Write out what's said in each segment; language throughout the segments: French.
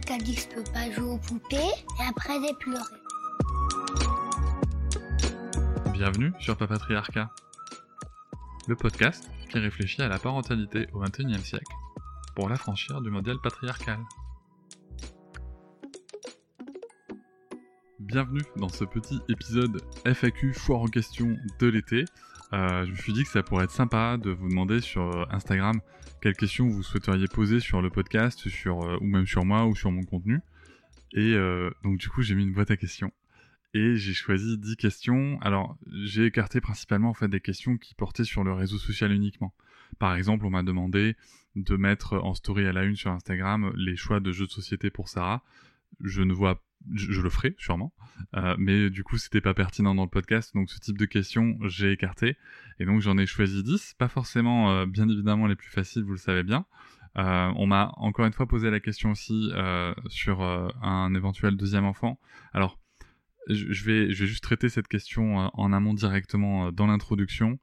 Quelqu'un qui a dit que je peux pas jouer aux poupées et après j'ai pleuré. Bienvenue sur Papatriarcat, le podcast qui réfléchit à la parentalité au XXIe siècle pour l'affranchir du modèle patriarcal. Bienvenue dans ce petit épisode FAQ foire en question de l'été. Euh, je me suis dit que ça pourrait être sympa de vous demander sur Instagram quelles questions vous souhaiteriez poser sur le podcast, sur, euh, ou même sur moi ou sur mon contenu. Et euh, donc du coup j'ai mis une boîte à questions et j'ai choisi 10 questions. Alors, j'ai écarté principalement en fait des questions qui portaient sur le réseau social uniquement. Par exemple, on m'a demandé de mettre en story à la une sur Instagram les choix de jeux de société pour Sarah. Je ne vois je, le ferai sûrement, euh, mais du coup c'était pas pertinent dans le podcast, donc ce type de questions j'ai écarté, et donc j'en ai choisi 10, pas forcément euh, bien évidemment les plus faciles, vous le savez bien. Euh, on m'a encore une fois posé la question aussi sur un éventuel deuxième enfant. Alors je vais, juste traiter cette question en amont directement dans l'introduction.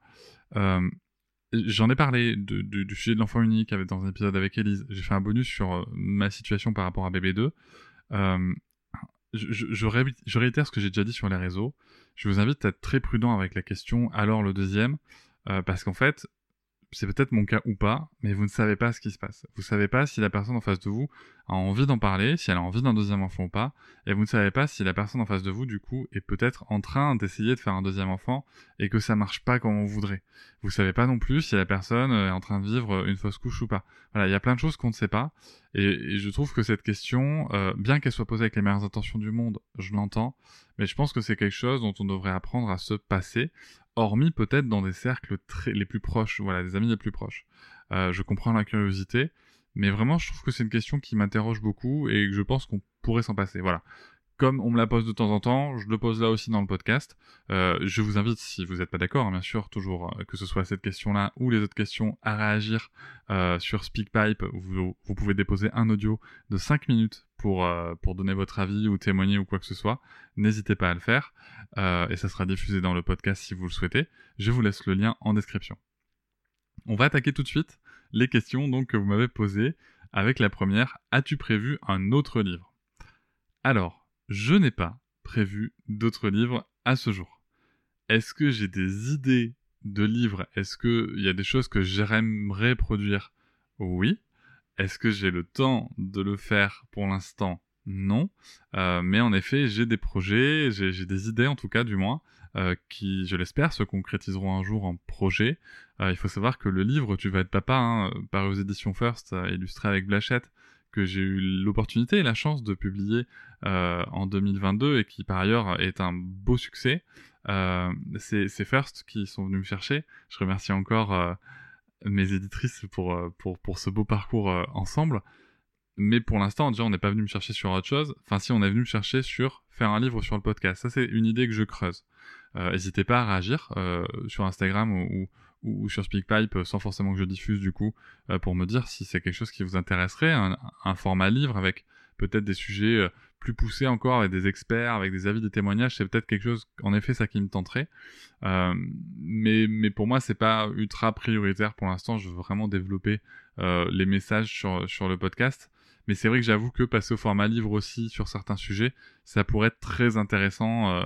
J'en ai parlé du sujet de l'enfant unique dans un épisode avec Elise. J'ai fait un bonus sur ma situation par rapport à BB2. Je, je, réitère ce que j'ai déjà dit sur les réseaux. Je vous invite à être très prudent avec la question alors le deuxième, parce qu'en fait, c'est peut-être mon cas ou pas, mais vous ne savez pas ce qui se passe. Vous ne savez pas si la personne en face de vous a envie d'en parler, si elle a envie d'un deuxième enfant ou pas, et vous ne savez pas si la personne en face de vous, du coup, est peut-être en train d'essayer de faire un deuxième enfant et que ça marche pas comme on voudrait. Vous ne savez pas non plus si la personne est en train de vivre une fausse couche ou pas. Voilà, il y a plein de choses qu'on ne sait pas, et, je trouve que cette question, euh, bien qu'elle soit posée avec les meilleures intentions du monde, je l'entends, mais je pense que c'est quelque chose dont on devrait apprendre à se passer, hormis peut-être dans des cercles les plus proches, voilà, des amis les plus proches. Euh, je comprends la curiosité, mais vraiment, je trouve que c'est une question qui m'interroge beaucoup et que je pense qu'on pourrait s'en passer. Voilà. Comme on me la pose de temps en temps, je le pose là aussi dans le podcast. Euh, je vous invite, si vous n'êtes pas d'accord, hein, bien sûr, toujours, euh, que ce soit cette question-là ou les autres questions, à réagir sur SpeakPipe. Vous, vous, pouvez déposer un audio de 5 minutes pour, pour donner votre avis ou témoigner ou quoi que ce soit. N'hésitez pas à le faire. et ça sera diffusé dans le podcast si vous le souhaitez. Je vous laisse le lien en description. On va attaquer tout de suite les questions que vous m'avez posées avec la première As-tu prévu un autre livre? Alors, je n'ai pas prévu d'autres livres à ce jour. Est-ce que j'ai des idées de livres? Est-ce qu'il y a des choses que j'aimerais produire? Oui. Est-ce que j'ai le temps de le faire pour l'instant? Non. Euh, mais en effet, j'ai des projets, j'ai des idées en tout cas du moins, euh, qui, je l'espère, se concrétiseront un jour en projet. Euh, il faut savoir que le livre Tu vas être papa, hein, paru aux éditions First, illustré avec Blachette, que j'ai eu l'opportunité et la chance de publier en 2022 et qui par ailleurs est un beau succès. c'est First qui sont venus me chercher. Je remercie encore mes éditrices pour, pour, pour ce beau parcours ensemble. Mais pour l'instant, déjà, on n'est pas venu me chercher sur autre chose. Enfin, si, on est venu me chercher sur faire un livre sur le podcast. Ça, c'est une idée que je creuse. Euh, n'hésitez pas à réagir euh, sur Instagram ou, ou, sur SpeakPipe sans forcément que je diffuse du coup euh, pour me dire si c'est quelque chose qui vous intéresserait, un, format livre avec peut-être des sujets plus poussés encore avec des experts, avec des avis, des témoignages, c'est peut-être quelque chose, en effet, ça qui me tenterait. mais, mais pour moi, c'est pas ultra prioritaire pour l'instant. Je veux vraiment développer les messages sur, sur le podcast. Mais c'est vrai que j'avoue que passer au format livre aussi sur certains sujets, ça pourrait être très intéressant euh,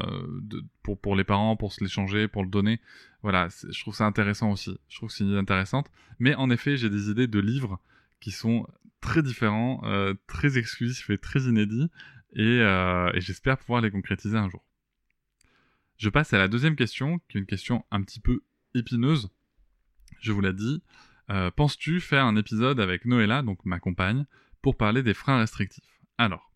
pour, pour les parents, pour se l'échanger, pour le donner. Voilà, je trouve ça intéressant aussi. Je trouve que c'est une idée intéressante. Mais en effet, j'ai des idées de livres qui sont très différents, euh, très exclusifs et très inédits. Et, euh, et j'espère pouvoir les concrétiser un jour. Je passe à la deuxième question, qui est une question un petit peu épineuse. Je vous l'ai dit. Penses-tu faire un épisode avec Noëlla, donc ma compagne, pour parler des freins restrictifs? Alors,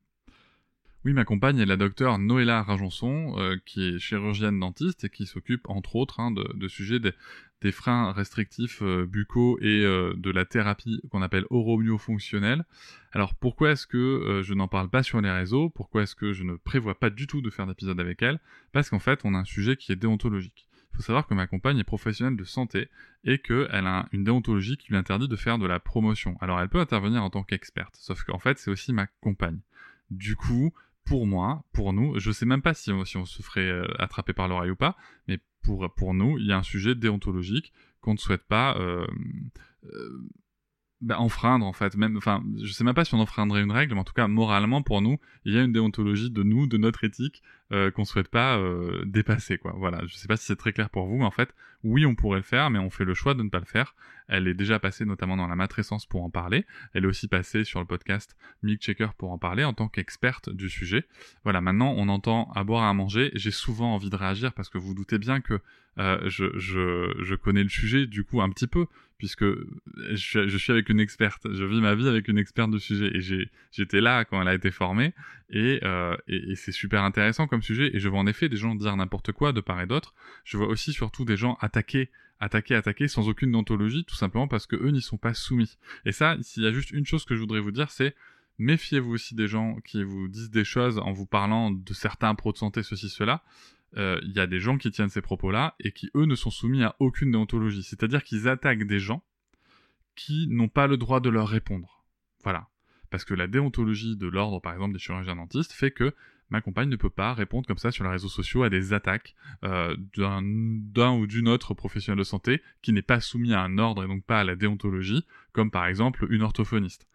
Oui, ma compagne est la docteure Noëlla Rajonson, euh, qui est chirurgienne dentiste et qui s'occupe entre autres hein, de, sujets des, freins restrictifs euh, buccaux et euh, de la thérapie qu'on appelle oromyofonctionnelle. Alors pourquoi est-ce que je n'en parle pas sur les réseaux? Pourquoi est-ce que je ne prévois pas du tout de faire d'épisode avec elle? Parce qu'en fait, on a un sujet qui est déontologique. Il faut savoir que ma compagne est professionnelle de santé et qu'elle a une déontologie qui lui interdit de faire de la promotion. Alors elle peut intervenir en tant qu'experte, sauf qu'en fait c'est aussi ma compagne. Du coup, pour moi, pour nous, je sais même pas si on, si on se ferait euh, attraper par l'oreille ou pas, mais pour, pour nous, il y a un sujet déontologique qu'on ne souhaite pas euh, euh, bah, enfreindre en fait. Même, enfin, je sais même pas si on enfreindrait une règle, mais en tout cas, moralement pour nous, il y a une déontologie de nous, de notre éthique, euh, qu'on souhaite pas euh, dépasser quoi. Voilà, je sais pas si c'est très clair pour vous, mais en fait, oui, on pourrait le faire, mais on fait le choix de ne pas le faire. Elle est déjà passée notamment dans la matrescence pour en parler. Elle est aussi passée sur le podcast Milk Checker pour en parler en tant qu'experte du sujet. Voilà, maintenant on entend à boire à manger. J'ai souvent envie de réagir parce que vous, vous doutez bien que euh, je, je, je connais le sujet du coup un petit peu puisque je, suis avec une experte, je vis ma vie avec une experte du sujet et j'étais là quand elle a été formée et, euh, et, et c'est super intéressant comme sujet et je vois en effet des gens dire n'importe quoi de part et d'autre. Je vois aussi surtout des gens attaquer attaquer, attaquer sans aucune ontologie, tout simplement parce que eux n'y sont pas soumis. Et ça, s'il y a juste une chose que je voudrais vous dire, c'est méfiez-vous aussi des gens qui vous disent des choses en vous parlant de certains pros de santé, ceci, cela. Il euh, y a des gens qui tiennent ces propos-là et qui, eux, ne sont soumis à aucune déontologie. C'est-à-dire qu'ils attaquent des gens qui n'ont pas le droit de leur répondre. Voilà. Parce que la déontologie de l'ordre, par exemple, des chirurgiens dentistes, fait que ma compagne ne peut pas répondre comme ça sur les réseaux sociaux à des attaques euh, d'un ou d'une autre professionnel de santé qui n'est pas soumis à un ordre et donc pas à la déontologie, comme par exemple une orthophoniste.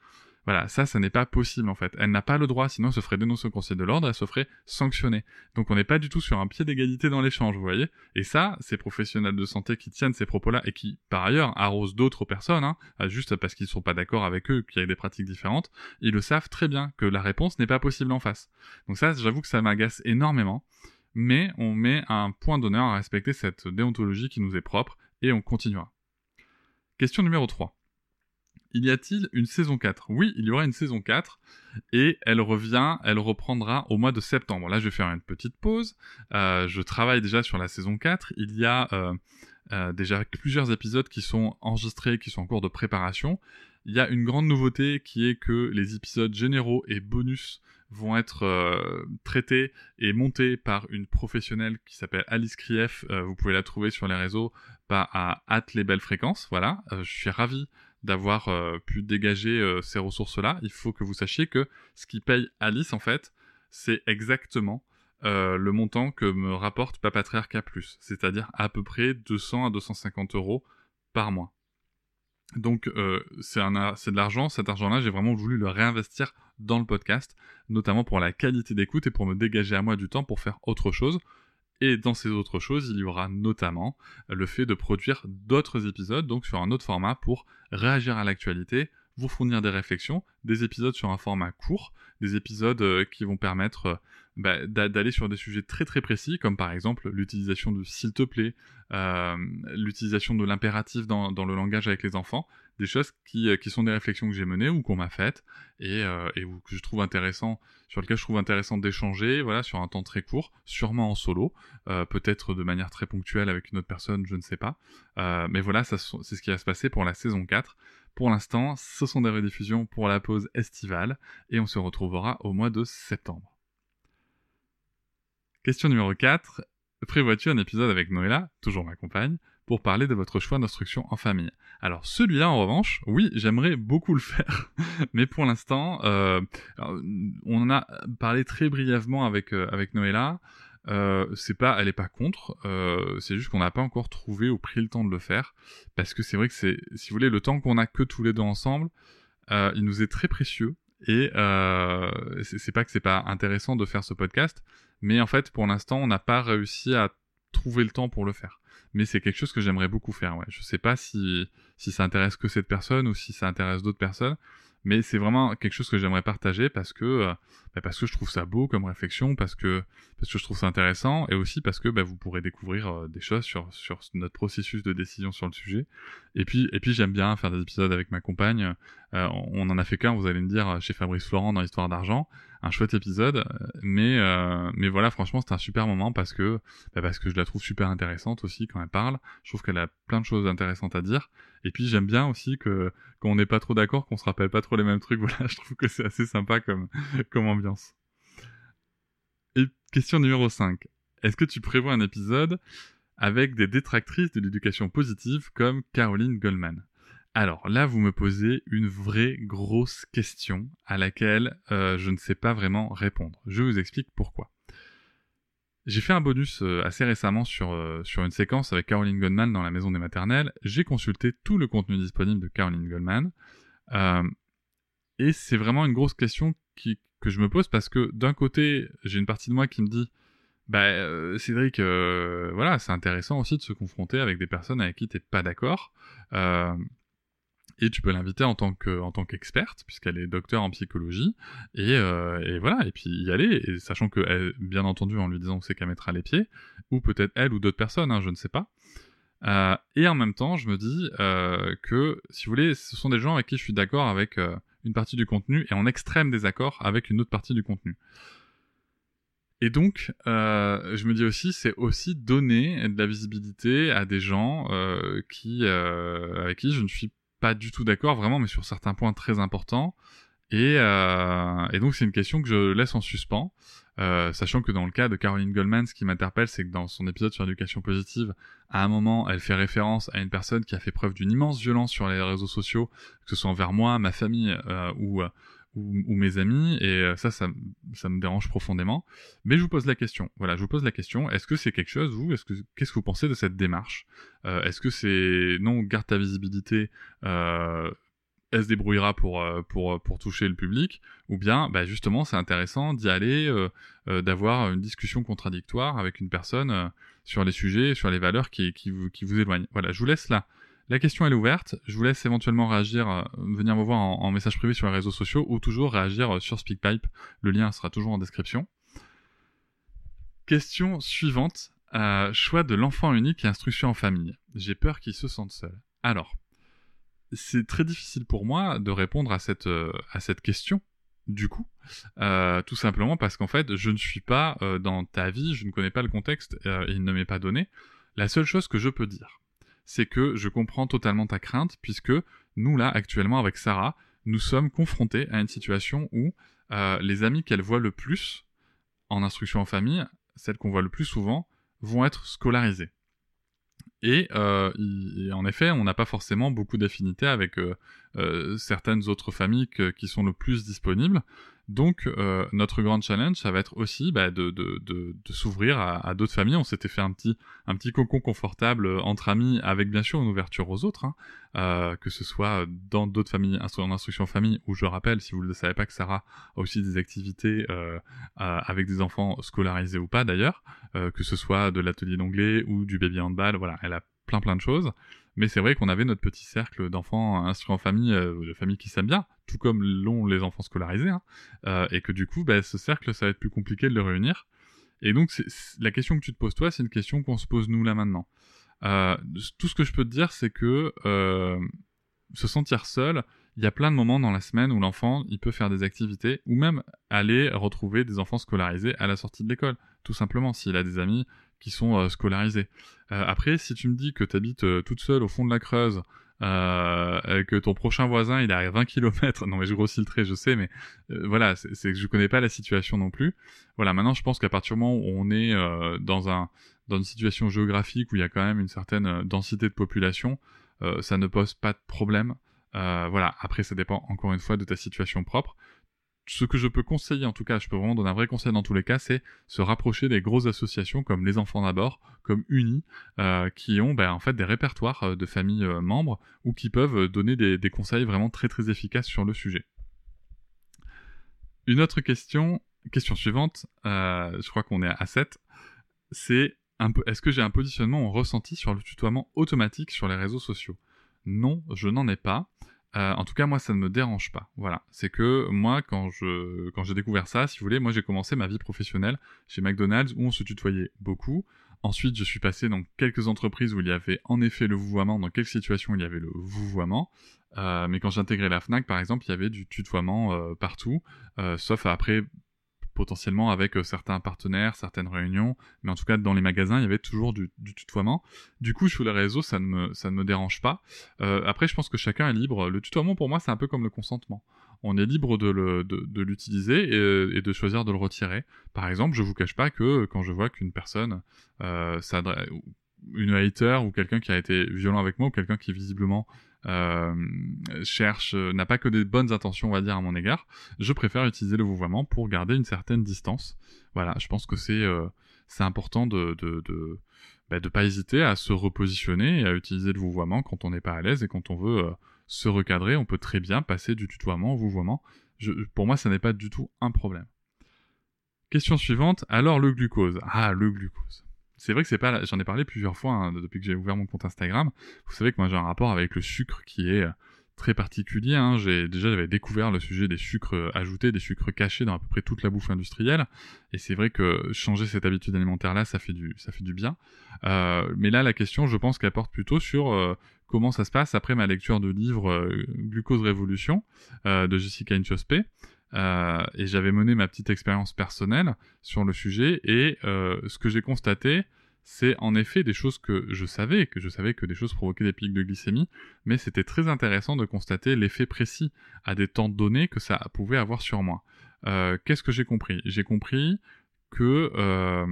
Voilà, ça, ça n'est pas possible en fait. Elle n'a pas le droit, sinon elle se ferait dénoncer au Conseil de l'ordre, elle se ferait sanctionner. Donc on n'est pas du tout sur un pied d'égalité dans l'échange, vous voyez. Et ça, ces professionnels de santé qui tiennent ces propos-là et qui, par ailleurs, arrosent d'autres personnes, hein, juste parce qu'ils ne sont pas d'accord avec eux, qu'il y a des pratiques différentes, ils le savent très bien que la réponse n'est pas possible en face. Donc ça, j'avoue que ça m'agace énormément. Mais on met un point d'honneur à respecter cette déontologie qui nous est propre et on continuera. Question numéro 3 il y a-t-il une saison 4 Oui, il y aura une saison 4 et elle revient, elle reprendra au mois de septembre. Là, je vais faire une petite pause. Euh, je travaille déjà sur la saison 4. Il y a euh, euh, déjà plusieurs épisodes qui sont enregistrés, qui sont en cours de préparation. Il y a une grande nouveauté qui est que les épisodes généraux et bonus vont être traités et montés par une professionnelle qui s'appelle Alice Krief. Vous pouvez la trouver sur les réseaux par à hâte les belles fréquences. Voilà, je suis ravi d'avoir euh, pu dégager euh, ces ressources-là. Il faut que vous sachiez que ce qui paye Alice, en fait, c'est exactement euh, le montant que me rapporte Papatriarca c'est-à-dire à peu près 200 à 250 euros par mois. Donc c'est de l'argent, cet argent-là, j'ai vraiment voulu le réinvestir dans le podcast, notamment pour la qualité d'écoute et pour me dégager à moi du temps pour faire autre chose. Et dans ces autres choses, il y aura notamment le fait de produire d'autres épisodes, donc sur un autre format, pour réagir à l'actualité, vous fournir des réflexions, des épisodes sur un format court, des épisodes euh, qui vont permettre euh, bah, d'aller sur des sujets très très précis, comme par exemple l'utilisation de s'il te plaît, euh, l'utilisation de l'impératif dans, dans, le langage avec les enfants, des choses qui, euh, qui sont des réflexions que j'ai menées ou qu'on m'a faites et, euh, que je trouve intéressant, sur lesquelles je trouve intéressant d'échanger, voilà, sur un temps très court, sûrement en solo, euh, peut-être de manière très ponctuelle avec une autre personne, je ne sais pas. Mais voilà, c'est ce qui va se passer pour la saison 4. Pour l'instant, ce sont des rediffusions pour la pause estivale et on se retrouvera au mois de septembre. Question numéro 4. Prévois-tu un épisode avec Noëlla, toujours ma compagne, pour parler de votre choix d'instruction en famille. Alors celui-là en revanche, oui, j'aimerais beaucoup le faire, mais pour l'instant, euh, on en a parlé très brièvement avec euh, avec Noëlla. Euh, c'est pas, elle est pas contre. Euh, c'est juste qu'on n'a pas encore trouvé ou pris le temps de le faire, parce que c'est vrai que c'est, si vous voulez, le temps qu'on a que tous les deux ensemble, euh, il nous est très précieux. Et euh, c'est pas que c'est pas intéressant de faire ce podcast, mais en fait, pour l'instant, on n'a pas réussi à trouver le temps pour le faire mais c'est quelque chose que j'aimerais beaucoup faire. Ouais. Je sais pas si, si ça intéresse que cette personne ou si ça intéresse d'autres personnes, mais c'est vraiment quelque chose que j'aimerais partager parce que euh, bah parce que je trouve ça beau comme réflexion, parce que parce que je trouve ça intéressant et aussi parce que bah, vous pourrez découvrir euh, des choses sur sur notre processus de décision sur le sujet. Et puis et puis j'aime bien faire des épisodes avec ma compagne. Euh, on en a fait qu'un, vous allez me dire chez Fabrice Florent dans l'histoire d'argent. Un chouette épisode. Mais, mais voilà, franchement, c'est un super moment parce que, bah, parce que je la trouve super intéressante aussi quand elle parle. Je trouve qu'elle a plein de choses intéressantes à dire. Et puis j'aime bien aussi que quand on n'est pas trop d'accord, qu'on se rappelle pas trop les mêmes trucs. Voilà, je trouve que c'est assez sympa comme, comme ambiance. Et question numéro 5. Est-ce que tu prévois un épisode avec des détractrices de l'éducation positive comme Caroline Goldman? Alors là, vous me posez une vraie grosse question à laquelle euh, je ne sais pas vraiment répondre. Je vous explique pourquoi. J'ai fait un bonus euh, assez récemment sur, euh, sur une séquence avec Caroline Goldman dans la maison des maternelles. J'ai consulté tout le contenu disponible de Caroline Goldman. et c'est vraiment une grosse question que je me pose parce que d'un côté, j'ai une partie de moi qui me dit bah, Cédric, voilà, c'est intéressant aussi de se confronter avec des personnes avec qui t'es pas d'accord. Et tu peux l'inviter en tant que en tant qu'experte puisqu'elle est docteur en psychologie. Et, euh, et, voilà et puis y aller sachant que bien entendu en lui disant que c'est qu'elle mettra les pieds ou peut-être elle ou d'autres personnes hein, je ne sais pas. Euh, et en même temps je me dis euh, que si vous voulez ce sont des gens avec qui je suis d'accord avec une partie du contenu et en extrême désaccord avec une autre partie du contenu. Et donc, je me dis aussi, c'est aussi donner de la visibilité à des gens qui, avec qui je ne suis pas du tout d'accord, vraiment, mais sur certains points très importants. Et, euh, et donc c'est une question que je laisse en suspens, euh, sachant que dans le cas de Caroline Goldman, ce qui m'interpelle, c'est que dans son épisode sur l'éducation positive, à un moment, elle fait référence à une personne qui a fait preuve d'une immense violence sur les réseaux sociaux, que ce soit envers moi, ma famille euh, ou, ou, mes amis, et euh, ça, ça, ça, me dérange profondément. Mais je vous pose la question. Voilà, je vous pose la question. Est-ce que c'est quelque chose, vous? Est-ce que qu'est-ce que vous pensez de cette démarche? Euh, Est-ce que c'est non, garde ta visibilité. Euh, elle se débrouillera pour, pour, pour toucher le public, ou bien bah justement c'est intéressant d'y aller, d'avoir une discussion contradictoire avec une personne sur les sujets, sur les valeurs qui, qui, vous, qui vous éloignent. Voilà, je vous laisse là la question est ouverte. Je vous laisse éventuellement réagir, euh, venir me voir en, message privé sur les réseaux sociaux ou toujours réagir euh, sur SpeakPipe. Le lien sera toujours en description. Question suivante. Euh, choix de l'enfant unique et instruction en famille. J'ai peur qu'il se sente seul. Alors, c'est très difficile pour moi de répondre à cette, à cette question, du coup, tout simplement parce qu'en fait, je ne suis pas dans ta vie, je ne connais pas le contexte il ne m'est pas donné. La seule chose que je peux dire, c'est que je comprends totalement ta crainte, puisque nous, là, actuellement, avec Sarah, nous sommes confrontés à une situation où euh, les amis qu'elle voit le plus en instruction en famille, celles qu'on voit le plus souvent, vont être scolarisées. Et, euh, en effet, on n'a pas forcément beaucoup d'affinités avec euh, certaines autres familles qui sont le plus disponibles. Donc euh, notre grand challenge, ça va être aussi bah, de, s'ouvrir à, d'autres familles. On s'était fait un petit, un cocon confortable euh, entre amis, avec bien sûr une ouverture aux autres, hein, euh, que ce soit dans d'autres familles en instruction famille, où je rappelle, si vous ne le savez pas, que Sarah a aussi des activités euh, avec des enfants scolarisés ou pas d'ailleurs, que ce soit de l'atelier d'anglais ou du baby handball, voilà, elle a plein plein de choses. Mais c'est vrai qu'on avait notre petit cercle d'enfants instruits en famille, euh, de familles qui s'aiment bien, tout comme l'ont les enfants scolarisés, hein, euh, et que du coup, bah, ce cercle, ça va être plus compliqué de le réunir. Et donc, la question que tu te poses toi, c'est une question qu'on se pose nous là maintenant. Euh, tout ce que je peux te dire, c'est que se sentir seul, il y a plein de moments dans la semaine où l'enfant, il peut faire des activités, ou même aller retrouver des enfants scolarisés à la sortie de l'école, tout simplement, s'il a des amis sont euh, scolarisés. Euh, après, si tu me dis que tu habites euh, toute seule au fond de la Creuse, que ton prochain voisin il est à 20 km, non mais je grossis le trait, je sais, mais voilà, c'est que je connais pas la situation non plus. Voilà, maintenant je pense qu'à partir du moment où on est dans un dans une situation géographique où il y a quand même une certaine densité de population, ça ne pose pas de problème. voilà, après ça dépend encore une fois de ta situation propre ce que je peux conseiller, en tout cas, je peux vraiment donner un vrai conseil dans tous les cas, c'est se rapprocher des grosses associations comme les Enfants d'abord, comme Uni, euh, qui ont ben, en fait des répertoires euh, de familles euh, membres ou qui peuvent donner des, conseils vraiment très très efficaces sur le sujet. Une autre question, question suivante, je crois qu'on est à 7, c'est est-ce que j'ai un positionnement ressenti sur le tutoiement automatique sur les réseaux sociaux? Non, je n'en ai pas. Euh, en tout cas, moi, ça ne me dérange pas. Voilà, c'est que moi, quand je j'ai découvert ça, si vous voulez, moi, j'ai commencé ma vie professionnelle chez McDonald's où on se tutoyait beaucoup. Ensuite, je suis passé dans quelques entreprises où il y avait en effet le vouvoiement, dans quelques situations il y avait le vouvoiement. Euh, mais quand j'ai intégré la Fnac, par exemple, il y avait du tutoiement euh, partout, sauf après potentiellement avec certains partenaires, certaines réunions, mais en tout cas dans les magasins, il y avait toujours du, tutoiement. Du coup, sur les réseaux, ça ne me, ne dérange pas. après, je pense que chacun est libre. Le tutoiement, pour moi, c'est un peu comme le consentement on est libre de, l'utiliser et, de choisir de le retirer. Par exemple, je vous cache pas que quand je vois qu'une personne euh, une hater ou quelqu'un qui a été violent avec moi ou quelqu'un qui visiblement euh, cherche, n'a pas que des bonnes intentions, on va dire, à mon égard, je préfère utiliser le vouvoiement pour garder une certaine distance. Voilà, je pense que c'est euh, important de, de, de, bah, pas hésiter à se repositionner et à utiliser le vouvoiement quand on n'est pas à l'aise et quand on veut se recadrer, on peut très bien passer du tutoiement au vouvoiement. pour moi, ça n'est pas du tout un problème. Question suivante, alors le glucose. Ah, le glucose. C'est vrai que c'est pas, j'en ai parlé plusieurs fois hein, depuis que j'ai ouvert mon compte Instagram. Vous savez que moi j'ai un rapport avec le sucre qui est très particulier. Hein. J'ai déjà j'avais découvert le sujet des sucres euh, ajoutés, des sucres cachés dans à peu près toute la bouffe industrielle. Et c'est vrai que changer cette habitude alimentaire là, ça fait du ça fait du bien. Euh, mais là, la question, je pense qu'elle porte plutôt sur euh, comment ça se passe après ma lecture de livre Glucose Révolution de Jessica Inchospe. et j'avais mené ma petite expérience personnelle sur le sujet et ce que j'ai constaté, c'est en effet des choses que je savais, que je savais que des choses provoquaient des pics de glycémie, mais c'était très intéressant de constater l'effet précis à des temps donnés que ça pouvait avoir sur moi. Euh, qu'est-ce que j'ai compris? J'ai compris que euh,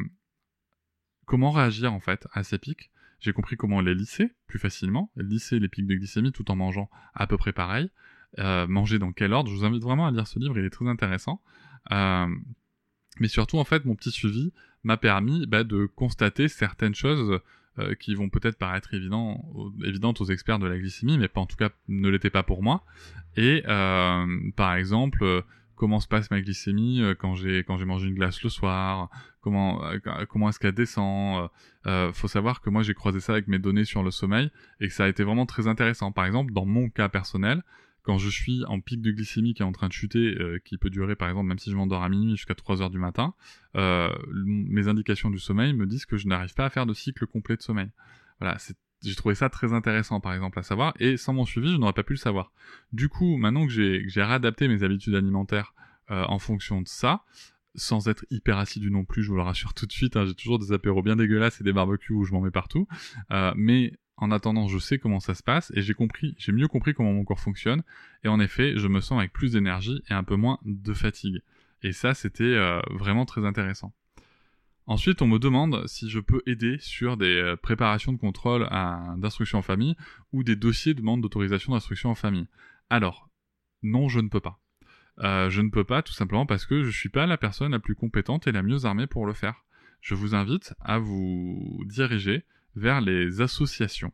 comment réagir en fait à ces pics? J'ai compris comment les lisser plus facilement, lisser les pics de glycémie tout en mangeant à peu près pareil. Euh, manger dans quel ordre Je vous invite vraiment à lire ce livre, il est très intéressant. mais surtout en fait mon petit suivi m'a permis bah, de constater certaines choses euh, qui vont peut-être paraître évident, évidentes aux experts de la glycémie, mais pas, en tout cas ne l'étaient pas pour moi. Et euh, par exemple, euh, comment se passe ma glycémie quand j'ai mangé une glace le soir, comment comment est-ce qu'elle descend. faut savoir que moi j'ai croisé ça avec mes données sur le sommeil et que ça a été vraiment très intéressant. Par exemple, dans mon cas personnel, quand je suis en pic de glycémie qui est en train de chuter, euh, qui peut durer par exemple même si je m'endors à minuit jusqu'à 3 heures du matin, euh, mes indications du sommeil me disent que je n'arrive pas à faire de cycle complet de sommeil. Voilà, j'ai trouvé ça très intéressant par exemple à savoir, et sans mon suivi je n'aurais pas pu le savoir. Du coup, maintenant que j'ai réadapté mes habitudes alimentaires euh, en fonction de ça, sans être hyper assidu non plus, je vous le rassure tout de suite, hein, j'ai toujours des apéros bien dégueulasses et des barbecues où je m'en mets partout, mais en attendant, je sais comment ça se passe et j'ai compris, j'ai mieux compris comment mon corps fonctionne. Et en effet, je me sens avec plus d'énergie et un peu moins de fatigue. Et ça, c'était euh, vraiment très intéressant. Ensuite, on me demande si je peux aider sur des euh, préparations de contrôle d'instruction en famille ou des dossiers de demande d'autorisation d'instruction en famille. Alors, non, je ne peux pas. Euh, je ne peux pas tout simplement parce que je ne suis pas la personne la plus compétente et la mieux armée pour le faire. Je vous invite à vous diriger vers les associations,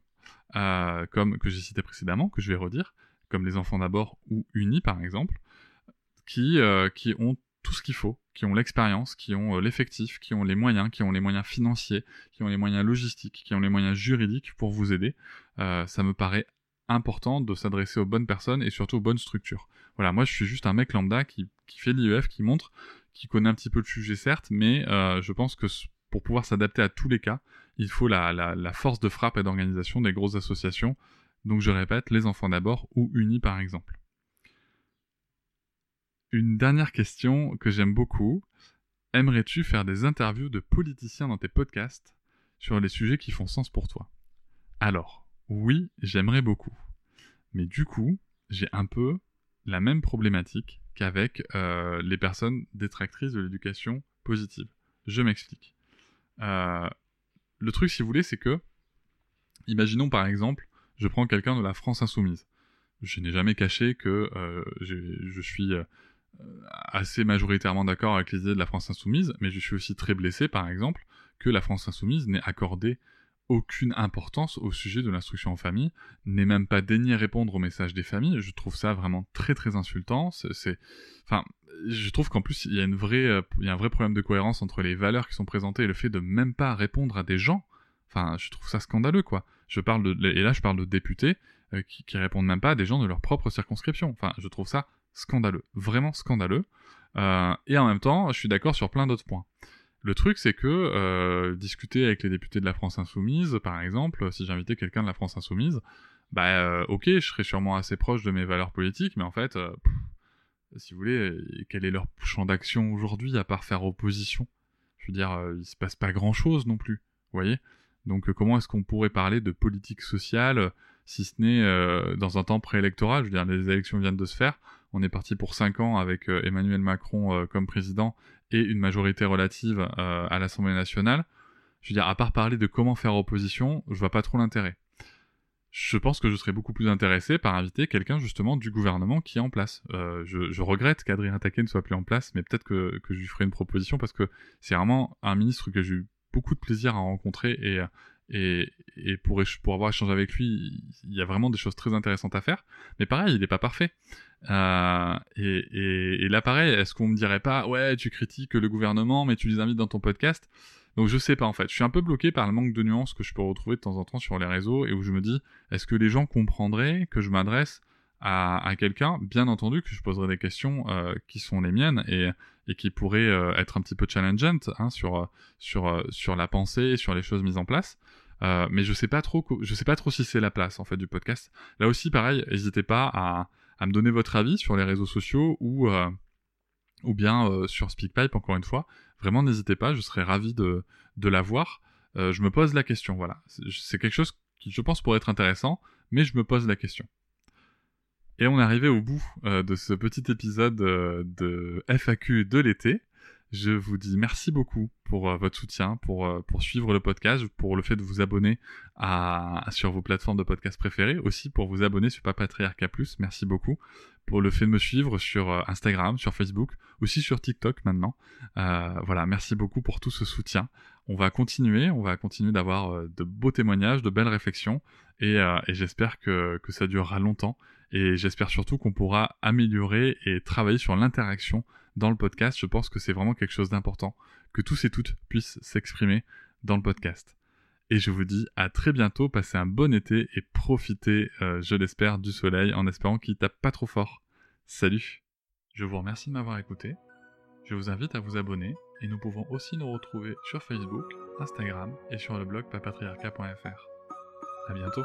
euh, comme que j'ai cité précédemment, que je vais redire, comme les enfants d'abord ou Unis par exemple, qui, euh, qui ont tout ce qu'il faut, qui ont l'expérience, qui ont euh, l'effectif, qui ont les moyens, qui ont les moyens financiers, qui ont les moyens logistiques, qui ont les moyens juridiques pour vous aider. ça me paraît important de s'adresser aux bonnes personnes et surtout aux bonnes structures. Voilà, moi je suis juste un mec lambda qui, qui fait l'IEF, qui montre, qui connaît un petit peu le sujet certes, mais je pense que pour pouvoir s'adapter à tous les cas, il faut la, force de frappe et d'organisation des grosses associations. Donc je répète, les enfants d'abord ou unis par exemple. Une dernière question que j'aime beaucoup. Aimerais-tu faire des interviews de politiciens dans tes podcasts sur les sujets qui font sens pour toi? Alors, oui, j'aimerais beaucoup. Mais du coup, j'ai un peu la même problématique qu'avec euh, les personnes détractrices de l'éducation positive. Je m'explique. Euh, le truc, si vous voulez, c'est que, imaginons par exemple, je prends quelqu'un de la France insoumise. Je n'ai jamais caché que euh, je suis euh, assez majoritairement d'accord avec les idées de la France insoumise, mais je suis aussi très blessé, par exemple, que la France insoumise n'ait accordé aucune importance au sujet de l'instruction en famille, n'ait même pas daigné répondre aux messages des familles. Je trouve ça vraiment très très insultant. C'est, enfin, je trouve qu'en plus il y a une vraie, euh, il y a un vrai problème de cohérence entre les valeurs qui sont présentées et le fait de même pas répondre à des gens. Enfin, je trouve ça scandaleux quoi. Je parle de, et là je parle de députés euh, qui, qui répondent même pas à des gens de leur propre circonscription. Enfin, je trouve ça scandaleux, vraiment scandaleux. Euh, et en même temps, je suis d'accord sur plein d'autres points. Le truc, c'est que euh, discuter avec les députés de la France Insoumise, par exemple, si j'invitais quelqu'un de la France Insoumise, bah euh, ok, je serais sûrement assez proche de mes valeurs politiques, mais en fait, euh, si vous voulez, quel est leur champ d'action aujourd'hui à part faire opposition? Je veux dire, il se passe pas grand-chose non plus, vous voyez? Donc comment est-ce qu'on pourrait parler de politique sociale si ce n'est dans un temps préélectoral? Je veux dire, les élections viennent de se faire, on est parti pour 5 ans avec Emmanuel Macron comme président et une majorité relative à l'Assemblée nationale. Je veux dire, à part parler de comment faire opposition, je vois pas trop l'intérêt je pense que je serais beaucoup plus intéressé par inviter quelqu'un justement du gouvernement qui est en place. Euh, je, regrette qu'Adrien Taquet ne soit plus en place, mais peut-être que, je lui ferai une proposition parce que c'est vraiment un ministre que j'ai eu beaucoup de plaisir à rencontrer et, et, pour, avoir échangé avec lui, il y a vraiment des choses très intéressantes à faire. Mais pareil, il n'est pas parfait. Euh, et là, pareil, est-ce qu'on me dirait pas, ouais, tu critiques le gouvernement, mais tu les invites dans ton podcast? Donc je sais pas en fait. Je suis un peu bloqué par le manque de nuances que je peux retrouver de temps en temps sur les réseaux et où je me dis est-ce que les gens comprendraient que je m'adresse à, quelqu'un Bien entendu que je poserai des questions euh, qui sont les miennes et, et qui pourraient euh, être un petit peu challengeantes hein, sur sur sur la pensée, sur les choses mises en place. Euh, mais je sais pas trop, je sais pas trop si c'est la place en fait du podcast. Là aussi, pareil, n'hésitez pas à, à me donner votre avis sur les réseaux sociaux ou ou bien sur SpeakPipe encore une fois vraiment n'hésitez pas, je serais ravi de, de la voir. Euh, je me pose la question, voilà. C'est quelque chose qui, je pense, pourrait être intéressant, mais je me pose la question. Et on est arrivé au bout euh, de ce petit épisode euh, de FAQ de l'été. Je vous dis merci beaucoup pour votre soutien, pour, pour suivre le podcast, pour le fait de vous abonner à, sur vos plateformes de podcast préférées, aussi pour vous abonner sur Papatriarca Plus. Merci beaucoup pour le fait de me suivre sur euh, Instagram, sur Facebook, aussi sur TikTok maintenant. Euh, voilà, merci beaucoup pour tout ce soutien. On va continuer, on va continuer d'avoir euh, de beaux témoignages, de belles réflexions, et, j'espère que, que ça durera longtemps. Et j'espère surtout qu'on pourra améliorer et travailler sur l'interaction dans le podcast. Je pense que c'est vraiment quelque chose d'important, que tous et toutes puissent s'exprimer dans le podcast. Et je vous dis à très bientôt, passez un bon été et profitez, euh, je l'espère, du soleil en espérant qu'il tape pas trop fort. Salut Je vous remercie de m'avoir écouté. Je vous invite à vous abonner et nous pouvons aussi nous retrouver sur Facebook, Instagram et sur le blog papatriarca.fr. À bientôt